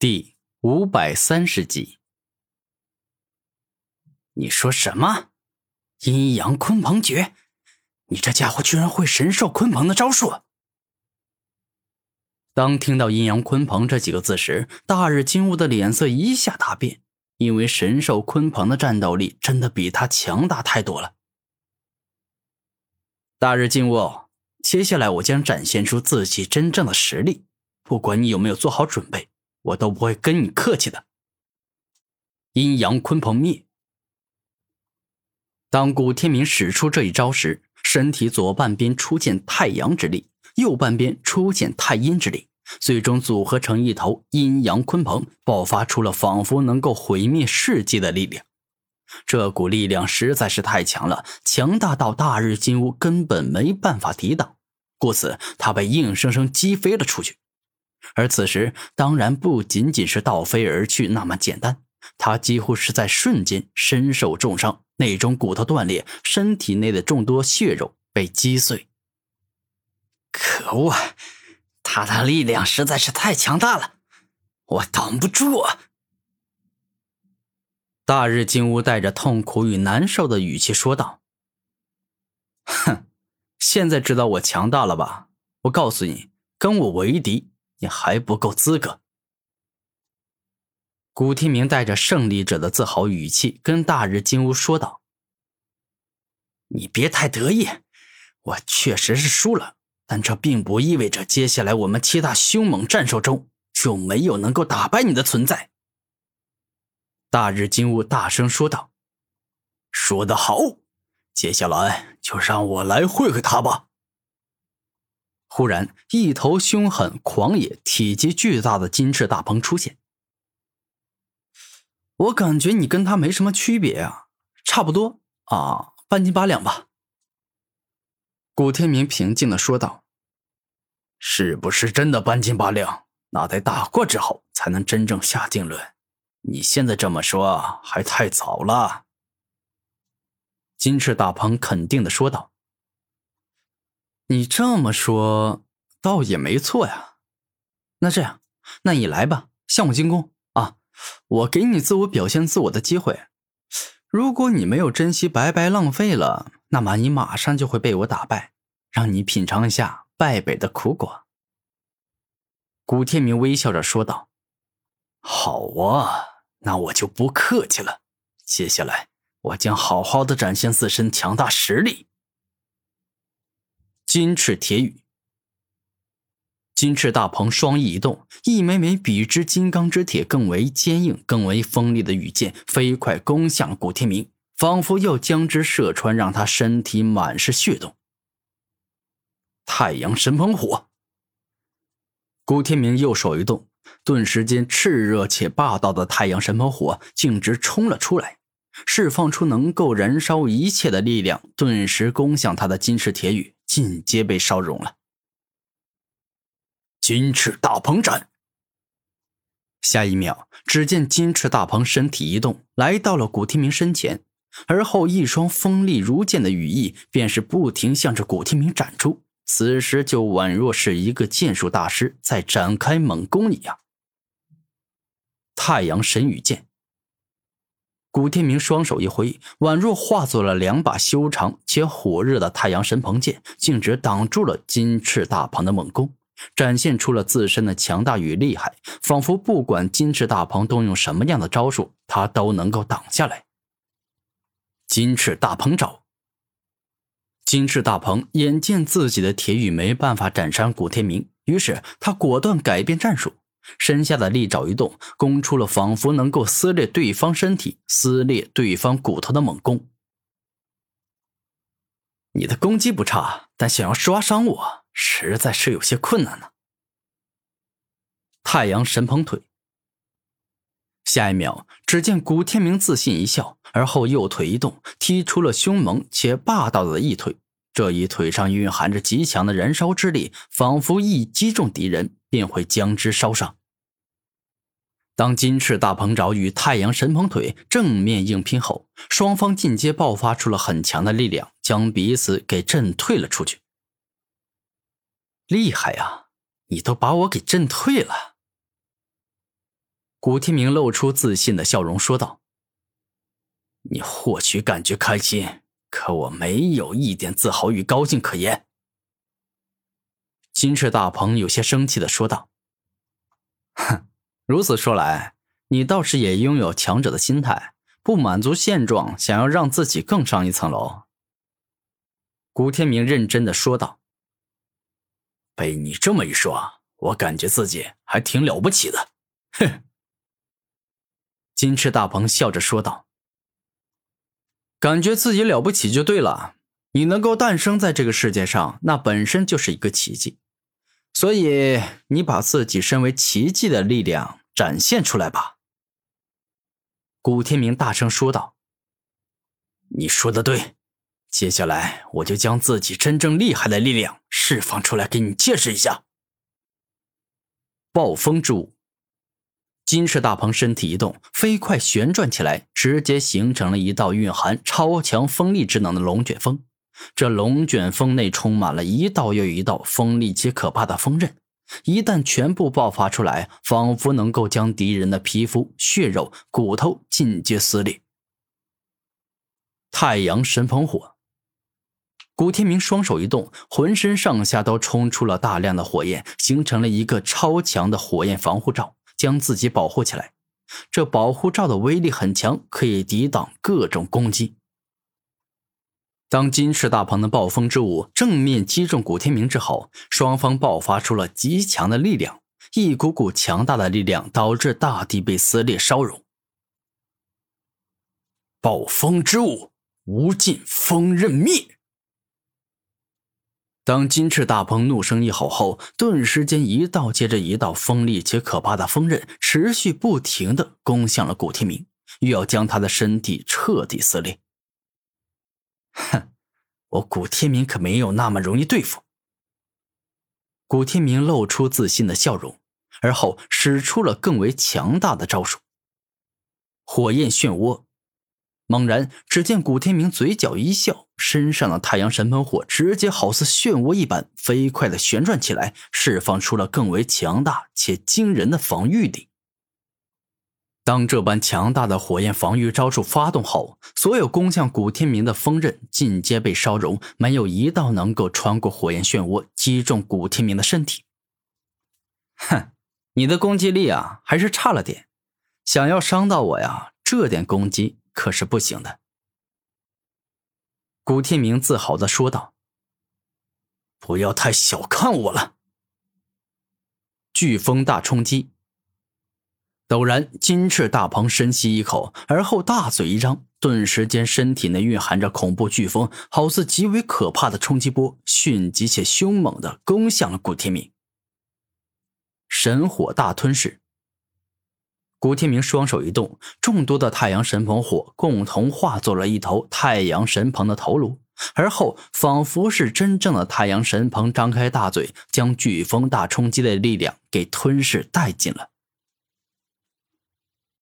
第五百三十集，你说什么？阴阳鲲鹏诀？你这家伙居然会神兽鲲鹏的招数！当听到“阴阳鲲鹏”这几个字时，大日金乌的脸色一下大变，因为神兽鲲鹏的战斗力真的比他强大太多了。大日金乌，接下来我将展现出自己真正的实力，不管你有没有做好准备。我都不会跟你客气的。阴阳鲲鹏灭。当古天明使出这一招时，身体左半边出现太阳之力，右半边出现太阴之力，最终组合成一头阴阳鲲鹏，爆发出了仿佛能够毁灭世界的力量。这股力量实在是太强了，强大到大日金乌根本没办法抵挡，故此他被硬生生击飞了出去。而此时，当然不仅仅是倒飞而去那么简单，他几乎是在瞬间身受重伤，内中骨头断裂，身体内的众多血肉被击碎。可恶，他的力量实在是太强大了，我挡不住啊！大日金乌带着痛苦与难受的语气说道：“哼，现在知道我强大了吧？我告诉你，跟我为敌。”你还不够资格。古天明带着胜利者的自豪语气跟大日金乌说道：“你别太得意，我确实是输了，但这并不意味着接下来我们七大凶猛战兽中就没有能够打败你的存在。”大日金乌大声说道：“说得好，接下来就让我来会会他吧。”忽然，一头凶狠、狂野、体积巨大的金翅大鹏出现。我感觉你跟他没什么区别啊，差不多啊，半斤八两吧。古天明平静的说道：“是不是真的半斤八两？那得打过之后才能真正下定论。你现在这么说还太早了。”金翅大鹏肯定的说道。你这么说，倒也没错呀。那这样，那你来吧，向我进攻啊！我给你自我表现自我的机会。如果你没有珍惜，白白浪费了，那么你马上就会被我打败，让你品尝一下败北的苦果。古天明微笑着说道：“好啊，那我就不客气了。接下来，我将好好的展现自身强大实力。”金翅铁羽，金翅大鹏双翼一动，一枚枚比之金刚之铁更为坚硬、更为锋利的羽箭飞快攻向古天明，仿佛要将之射穿，让他身体满是血洞。太阳神鹏火，古天明右手一动，顿时间炽热且霸道的太阳神鹏火径直冲了出来，释放出能够燃烧一切的力量，顿时攻向他的金翅铁羽。尽皆被烧融了。金翅大鹏斩。下一秒，只见金翅大鹏身体一动，来到了古天明身前，而后一双锋利如剑的羽翼便是不停向着古天明斩出。此时就宛若是一个剑术大师在展开猛攻一样。太阳神羽剑。古天明双手一挥，宛若化作了两把修长且火热的太阳神鹏剑，径直挡住了金翅大鹏的猛攻，展现出了自身的强大与厉害，仿佛不管金翅大鹏动用什么样的招数，他都能够挡下来。金翅大鹏爪。金翅大鹏眼见自己的铁羽没办法斩伤古天明，于是他果断改变战术。身下的利爪一动，攻出了仿佛能够撕裂对方身体、撕裂对方骨头的猛攻。你的攻击不差，但想要抓伤我，实在是有些困难呢。太阳神鹏腿。下一秒，只见古天明自信一笑，而后右腿一动，踢出了凶猛且霸道的一腿。这一腿上蕴含着极强的燃烧之力，仿佛一击中敌人便会将之烧伤。当金翅大鹏爪与太阳神鹏腿正面硬拼后，双方进阶爆发出了很强的力量，将彼此给震退了出去。厉害呀！你都把我给震退了。古天明露出自信的笑容，说道：“你或许感觉开心，可我没有一点自豪与高兴可言。”金翅大鹏有些生气的说道：“哼，如此说来，你倒是也拥有强者的心态，不满足现状，想要让自己更上一层楼。”古天明认真的说道：“被你这么一说，我感觉自己还挺了不起的。”哼。金翅大鹏笑着说道：“感觉自己了不起就对了，你能够诞生在这个世界上，那本身就是一个奇迹。所以，你把自己身为奇迹的力量展现出来吧。”古天明大声说道：“你说的对，接下来我就将自己真正厉害的力量释放出来，给你见识一下。”暴风之舞。金翅大鹏身体一动，飞快旋转起来，直接形成了一道蕴含超强风力之能的龙卷风。这龙卷风内充满了一道又一道锋利且可怕的锋刃，一旦全部爆发出来，仿佛能够将敌人的皮肤、血肉、骨头尽皆撕裂。太阳神鹏火，古天明双手一动，浑身上下都冲出了大量的火焰，形成了一个超强的火焰防护罩。将自己保护起来，这保护罩的威力很强，可以抵挡各种攻击。当金翅大鹏的暴风之舞正面击中古天明之后，双方爆发出了极强的力量，一股股强大的力量导致大地被撕裂烧融。暴风之舞，无尽风刃灭。当金翅大鹏怒声一吼后，顿时间一道接着一道锋利且可怕的锋刃持续不停的攻向了古天明，欲要将他的身体彻底撕裂。哼，我古天明可没有那么容易对付。古天明露出自信的笑容，而后使出了更为强大的招数——火焰漩涡。猛然，只见古天明嘴角一笑，身上的太阳神喷火直接好似漩涡一般飞快的旋转起来，释放出了更为强大且惊人的防御力。当这般强大的火焰防御招数发动后，所有攻向古天明的锋刃尽皆被烧融，没有一道能够穿过火焰漩涡击中古天明的身体。哼，你的攻击力啊，还是差了点，想要伤到我呀，这点攻击。可是不行的，古天明自豪的说道：“不要太小看我了。”飓风大冲击。陡然，金翅大鹏深吸一口，而后大嘴一张，顿时间身体内蕴含着恐怖飓风，好似极为可怕的冲击波，迅疾且凶猛的攻向了古天明。神火大吞噬。古天明双手一动，众多的太阳神鹏火共同化作了一头太阳神鹏的头颅，而后仿佛是真正的太阳神鹏张开大嘴，将飓风大冲击的力量给吞噬殆尽了。